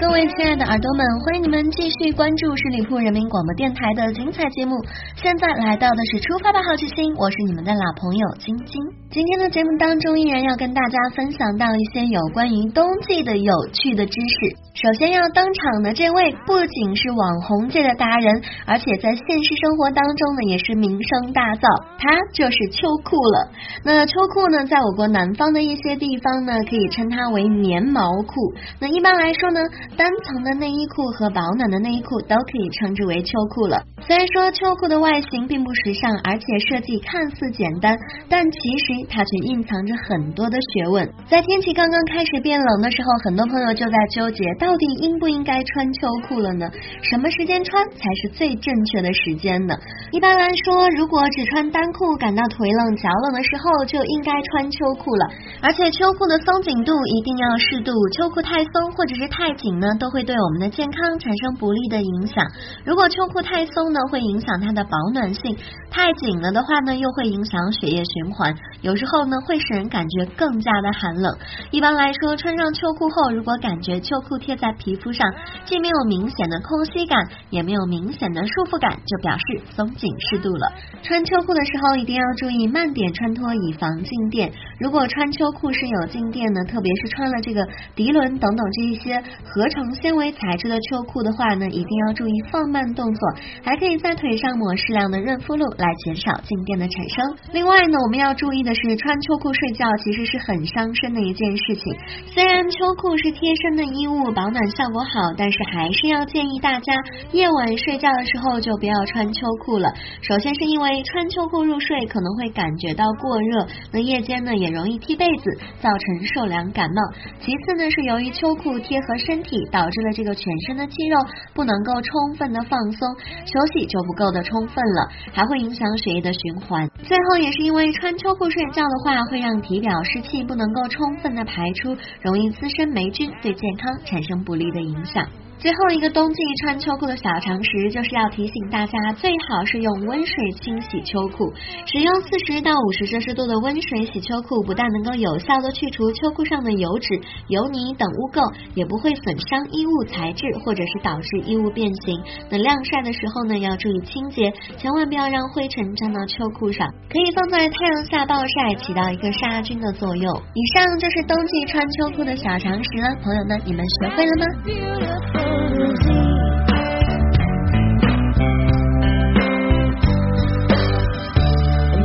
各位亲爱的耳朵们，欢迎你们继续关注十里铺人民广播电台的精彩节目。现在来到的是出发吧好奇心，我是你们的老朋友晶晶。今天的节目当中，依然要跟大家分享到一些有关于冬季的有趣的知识。首先要登场的这位，不仅是网红界的达人，而且在现实生活当中呢，也是名声大噪。他就是秋裤了。那秋裤呢，在我国南方的一些地方呢，可以称它为棉毛裤。那一般来说呢。单层的内衣裤和保暖的内衣裤都可以称之为秋裤了。虽然说秋裤的外形并不时尚，而且设计看似简单，但其实它却蕴藏着很多的学问。在天气刚刚开始变冷的时候，很多朋友就在纠结，到底应不应该穿秋裤了呢？什么时间穿才是最正确的时间呢？一般来说，如果只穿单裤感到腿冷、脚冷的时候，就应该穿秋裤了。而且秋裤的松紧度一定要适度，秋裤太松或者是太。紧呢都会对我们的健康产生不利的影响。如果秋裤太松呢，会影响它的保暖性；太紧了的话呢，又会影响血液循环。有时候呢，会使人感觉更加的寒冷。一般来说，穿上秋裤后，如果感觉秋裤贴在皮肤上，既没有明显的空隙感，也没有明显的束缚感，就表示松紧适度了。穿秋裤的时候一定要注意慢点穿脱，以防静电。如果穿秋裤是有静电呢，特别是穿了这个涤纶等等这一些合成纤维材质的秋裤的话呢，一定要注意放慢动作，还可以在腿上抹适量的润肤露来减少静电的产生。另外呢，我们要注意的是，穿秋裤睡觉其实是很伤身的一件事情。虽然秋裤是贴身的衣物，保暖效果好，但是还是要建议大家夜晚睡觉的时候就不要穿秋裤了。首先是因为穿秋裤入睡可能会感觉到过热，那夜间呢也容易踢被子，造成受凉感冒。其次呢是由于秋裤贴合身体，导致了这个全身的肌肉不能够充分的放松，休息就不够的充分了，还会影响血液的循环。最后也是因为穿秋裤睡觉的话，会让体表湿气不能够充分的排出，容易滋生霉菌，对健康产生不利的影响。最后一个冬季穿秋裤的小常识，就是要提醒大家，最好是用温水清洗秋裤。使用四十到五十摄氏度的温水洗秋裤，不但能够有效的去除秋裤上的油脂、油泥等污垢，也不会损伤衣物材质，或者是导致衣物变形。那晾晒的时候呢，要注意清洁，千万不要让灰尘沾到秋裤上。可以放在太阳下暴晒，起到一个杀菌的作用。以上就是冬季穿秋裤的小常识了，朋友们，你们学会了吗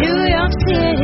？New York City,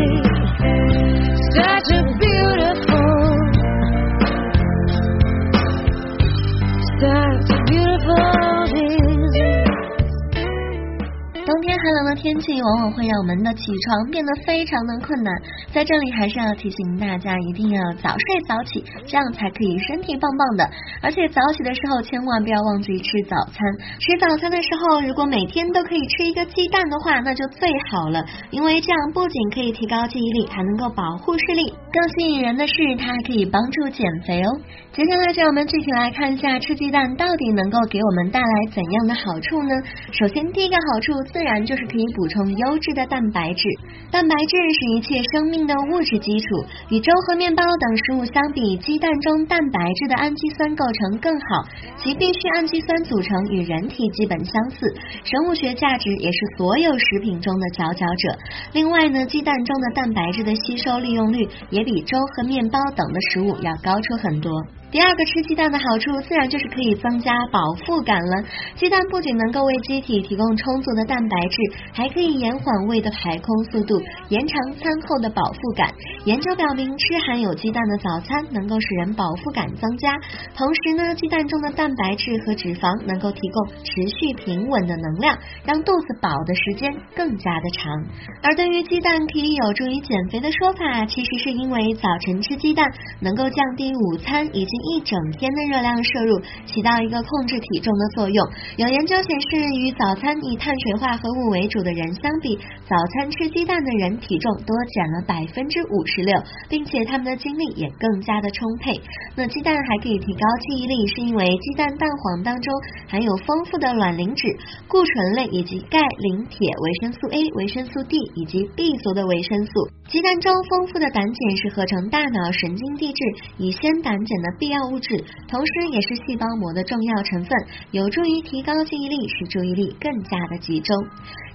气往往会让我们的起床变得非常的困难，在这里还是要提醒大家一定要早睡早起，这样才可以身体棒棒的。而且早起的时候千万不要忘记吃早餐，吃早餐的时候如果每天都可以吃一个鸡蛋的话，那就最好了，因为这样不仅可以提高记忆力，还能够保护视力。更吸引人的是，它还可以帮助减肥哦。接下来，就让我们具体来看一下吃鸡蛋到底能够给我们带来怎样的好处呢？首先，第一个好处自然就是可以补充优质的蛋白质。蛋白质是一切生命的物质基础，与粥和面包等食物相比，鸡蛋中蛋白质的氨基酸构成更好，其必需氨基酸组成与人体基本相似，生物学价值也是所有食品中的佼佼者。另外呢，鸡蛋中的蛋白质的吸收利用率也比粥和面包等的食物要高出很多。第二个吃鸡蛋的好处，自然就是可以增加饱腹感了。鸡蛋不仅能够为机体提供充足的蛋白质，还可以延缓胃的排空速度，延长餐后的饱腹感。研究表明，吃含有鸡蛋的早餐能够使人饱腹感增加。同时呢，鸡蛋中的蛋白质和脂肪能够提供持续平稳的能量，让肚子饱的时间更加的长。而对于鸡蛋可以有助于减肥的说法，其实是因为早晨吃鸡蛋能够降低午餐以及一整天的热量摄入，起到一个控制体重的作用。有研究显示，与早餐以碳水化合物为主的人相比，早餐吃鸡蛋的人体重多减了百分之五十六，并且他们的精力也更加的充沛。那鸡蛋还可以提高记忆力，是因为鸡蛋蛋黄当中含有丰富的卵磷脂、固醇类以及钙、磷、铁、维生素 A、维生素 D 以及 B 族的维生素。鸡蛋中丰富的胆碱是合成大脑神经递质乙酰胆碱的必要物质，同时也是细胞膜的重要成分，有助于提高记忆力，使注意力更加的集中。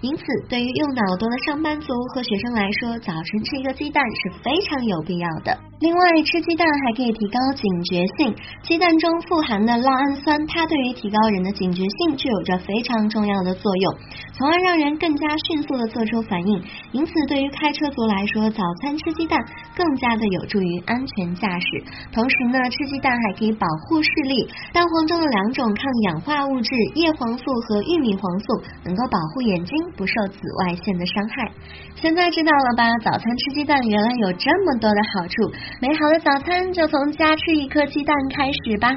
因此，对于用脑多的上班族和学生来说，早晨吃一个鸡蛋是非常有必要的。另外，吃鸡蛋还可以提高警觉性。鸡蛋中富含的酪氨酸，它对于提高人的警觉性具有着非常重要的作用，从而让人更加迅速的做出反应。因此，对于开车族来说，早餐吃鸡蛋更加的有助于安全驾驶。同时呢，吃鸡蛋还可以保护视力。蛋黄中的两种抗氧化物质叶黄素和玉米黄素，能够保护眼睛不受紫外线的伤害。现在知道了吧？早餐吃鸡蛋原来有这么多的好处。美好的早餐就从加吃一颗鸡蛋开始吧。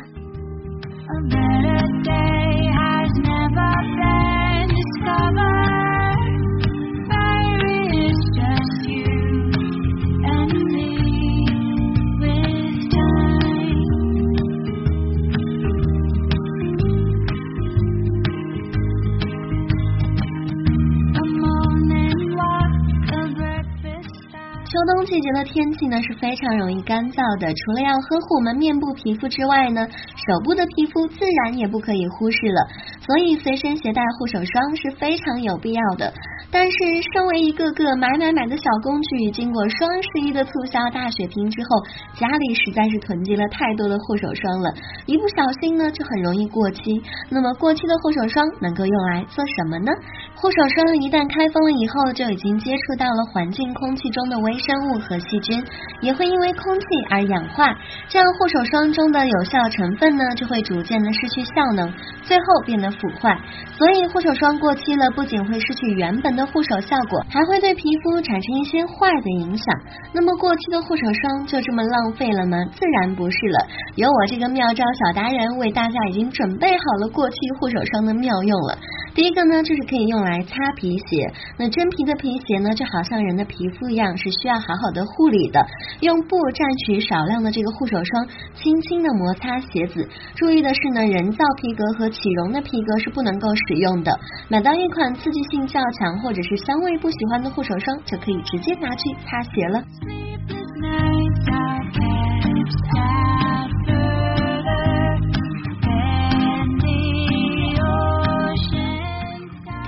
秋冬季节的天气呢是非常容易干燥的，除了要呵护我们面部皮肤之外呢，手部的皮肤自然也不可以忽视了。所以随身携带护手霜是非常有必要的。但是身为一个个买买买的小工具，经过双十一的促销大血拼之后，家里实在是囤积了太多的护手霜了，一不小心呢就很容易过期。那么过期的护手霜能够用来做什么呢？护手霜一旦开封了以后，就已经接触到了环境空气中的微生物和细菌，也会因为空气而氧化，这样护手霜中的有效成分呢就会逐渐的失去效能，最后变得腐坏。所以护手霜过期了，不仅会失去原本的护手效果，还会对皮肤产生一些坏的影响。那么过期的护手霜就这么浪费了吗？自然不是了。有我这个妙招小达人为大家已经准备好了过期护手霜的妙用了。第一个呢，就是可以用来擦皮鞋。那真皮的皮鞋呢，就好像人的皮肤一样，是需要好好的护理的。用布蘸取少量的这个护手霜，轻轻的摩擦鞋子。注意的是呢，人造皮革和起绒的皮革是不能够使用的。买到一款刺激性较强或者是香味不喜欢的护手霜，就可以直接拿去擦鞋了。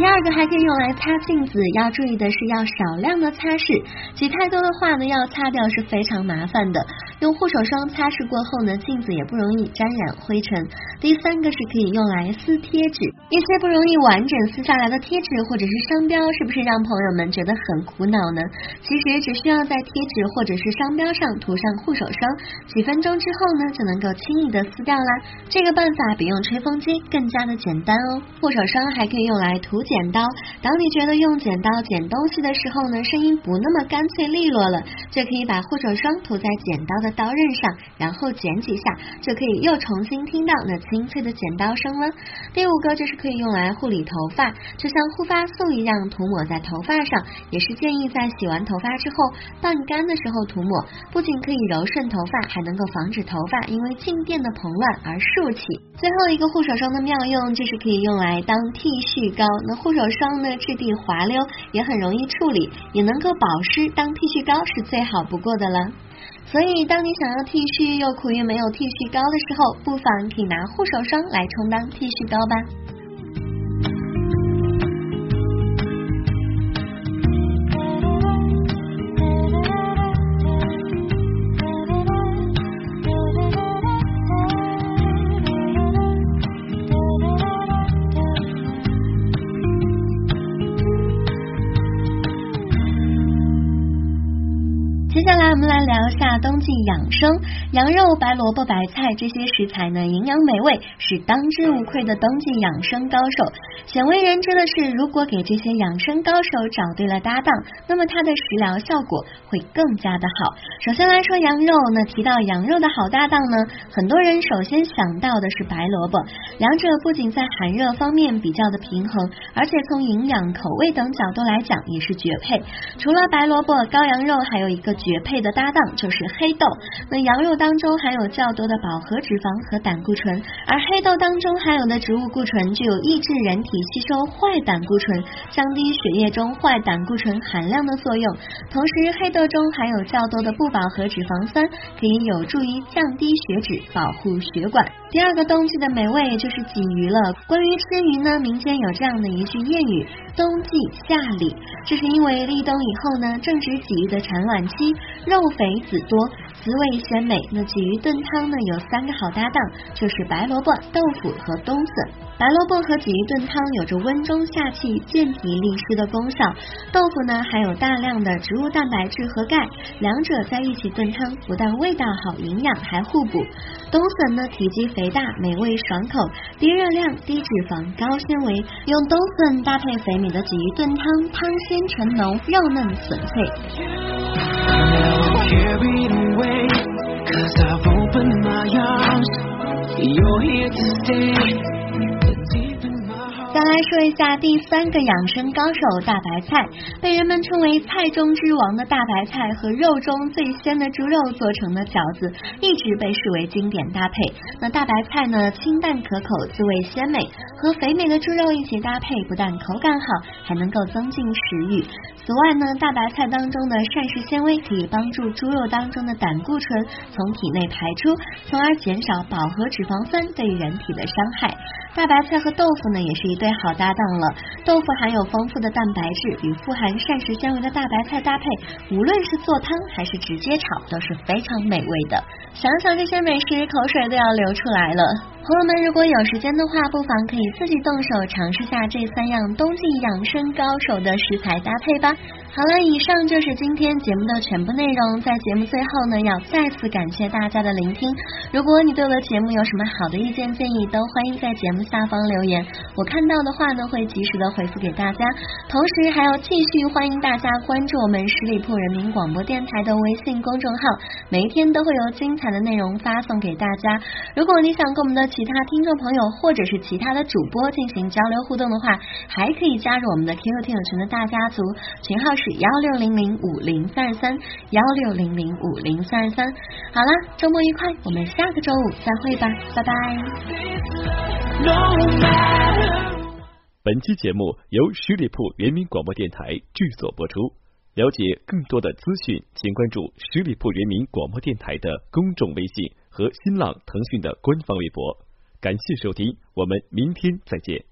第二个还可以用来擦镜子，要注意的是要少量的擦拭，挤太多的话呢，要擦掉是非常麻烦的。用护手霜擦拭过后呢，镜子也不容易沾染灰尘。第三个是可以用来撕贴纸，一些不容易完整撕下来的贴纸或者是商标，是不是让朋友们觉得很苦恼呢？其实只需要在贴纸或者是商标上涂上护手霜，几分钟之后呢，就能够轻易的撕掉啦。这个办法比用吹风机更加的简单哦。护手霜还可以用来涂剪刀，当你觉得用剪刀剪东西的时候呢，声音不那么干脆利落了，就可以把护手霜涂在剪刀的。刀刃上，然后剪几下，就可以又重新听到那清脆的剪刀声了。第五个就是可以用来护理头发，就像护发素一样涂抹在头发上，也是建议在洗完头发之后半干的时候涂抹，不仅可以柔顺头发，还能够防止头发因为静电的蓬乱而竖起。最后一个护手霜的妙用就是可以用来当剃须膏，那护手霜呢质地滑溜，也很容易处理，也能够保湿，当剃须膏是最好不过的了。所以，当你想要剃须又苦于没有剃须膏的时候，不妨可以拿护手霜来充当剃须膏吧。聊下冬季养生。羊肉、白萝卜、白菜这些食材呢，营养美味，是当之无愧的冬季养生高手。鲜为人知的是，如果给这些养生高手找对了搭档，那么它的食疗效果会更加的好。首先来说羊肉，那提到羊肉的好搭档呢，很多人首先想到的是白萝卜。两者不仅在寒热方面比较的平衡，而且从营养、口味等角度来讲也是绝配。除了白萝卜、羔羊肉，还有一个绝配的搭档就是黑豆。那羊肉当中含有较多的饱和脂肪和胆固醇，而黑豆当中含有的植物固醇具有抑制人体吸收坏胆固醇、降低血液中坏胆固醇含量的作用。同时，黑豆中含有较多的不饱和脂肪酸，可以有助于降低血脂、保护血管。第二个冬季的美味就是鲫鱼了。关于吃鱼呢，民间有这样的一句谚语：冬季夏礼。这是因为立冬以后呢，正值鲫鱼的产卵期，肉肥籽多。滋味鲜美，那鲫鱼炖汤呢有三个好搭档，就是白萝卜、豆腐和冬笋。白萝卜和鲫鱼炖汤有着温中下气、健脾利湿的功效，豆腐呢含有大量的植物蛋白质和钙，两者在一起炖汤不但味道好、营养还互补。冬笋呢体积肥大、美味爽口、低热量、低脂肪、高纤维，用冬笋搭配肥美的鲫鱼炖汤，汤鲜醇浓，肉嫩笋脆。Cause I've opened my arms, you're here to stay. 再来说一下第三个养生高手大白菜，被人们称为菜中之王的大白菜和肉中最鲜的猪肉做成的饺子，一直被视为经典搭配。那大白菜呢，清淡可口，滋味鲜美，和肥美的猪肉一起搭配，不但口感好，还能够增进食欲。此外呢，大白菜当中的膳食纤维可以帮助猪肉当中的胆固醇从体内排出，从而减少饱和脂肪酸对人体的伤害。大白菜和豆腐呢，也是一对好搭档了。豆腐含有丰富的蛋白质，与富含膳食纤维的大白菜搭配，无论是做汤还是直接炒，都是非常美味的。想想这些美食，口水都要流出来了。朋友们，如果有时间的话，不妨可以自己动手尝试下这三样冬季养生高手的食材搭配吧。好了，以上就是今天节目的全部内容。在节目最后呢，要再次感谢大家的聆听。如果你对我的节目有什么好的意见建议，都欢迎在节目下方留言，我看到的话呢，会及时的回复给大家。同时，还要继续欢迎大家关注我们十里铺人民广播电台的微信公众号，每一天都会有精彩的内容发送给大家。如果你想跟我们的其他听众朋友或者是其他的主播进行交流互动的话，还可以加入我们的 QQ 听友群的大家族，群号是幺六零零五零三二三幺六零零五零三二三。好了，周末愉快，我们下个周五再会吧，拜拜。本期节目由十里铺人民广播电台制作播出。了解更多的资讯，请关注十里铺人民广播电台的公众微信和新浪、腾讯的官方微博。感谢收听，我们明天再见。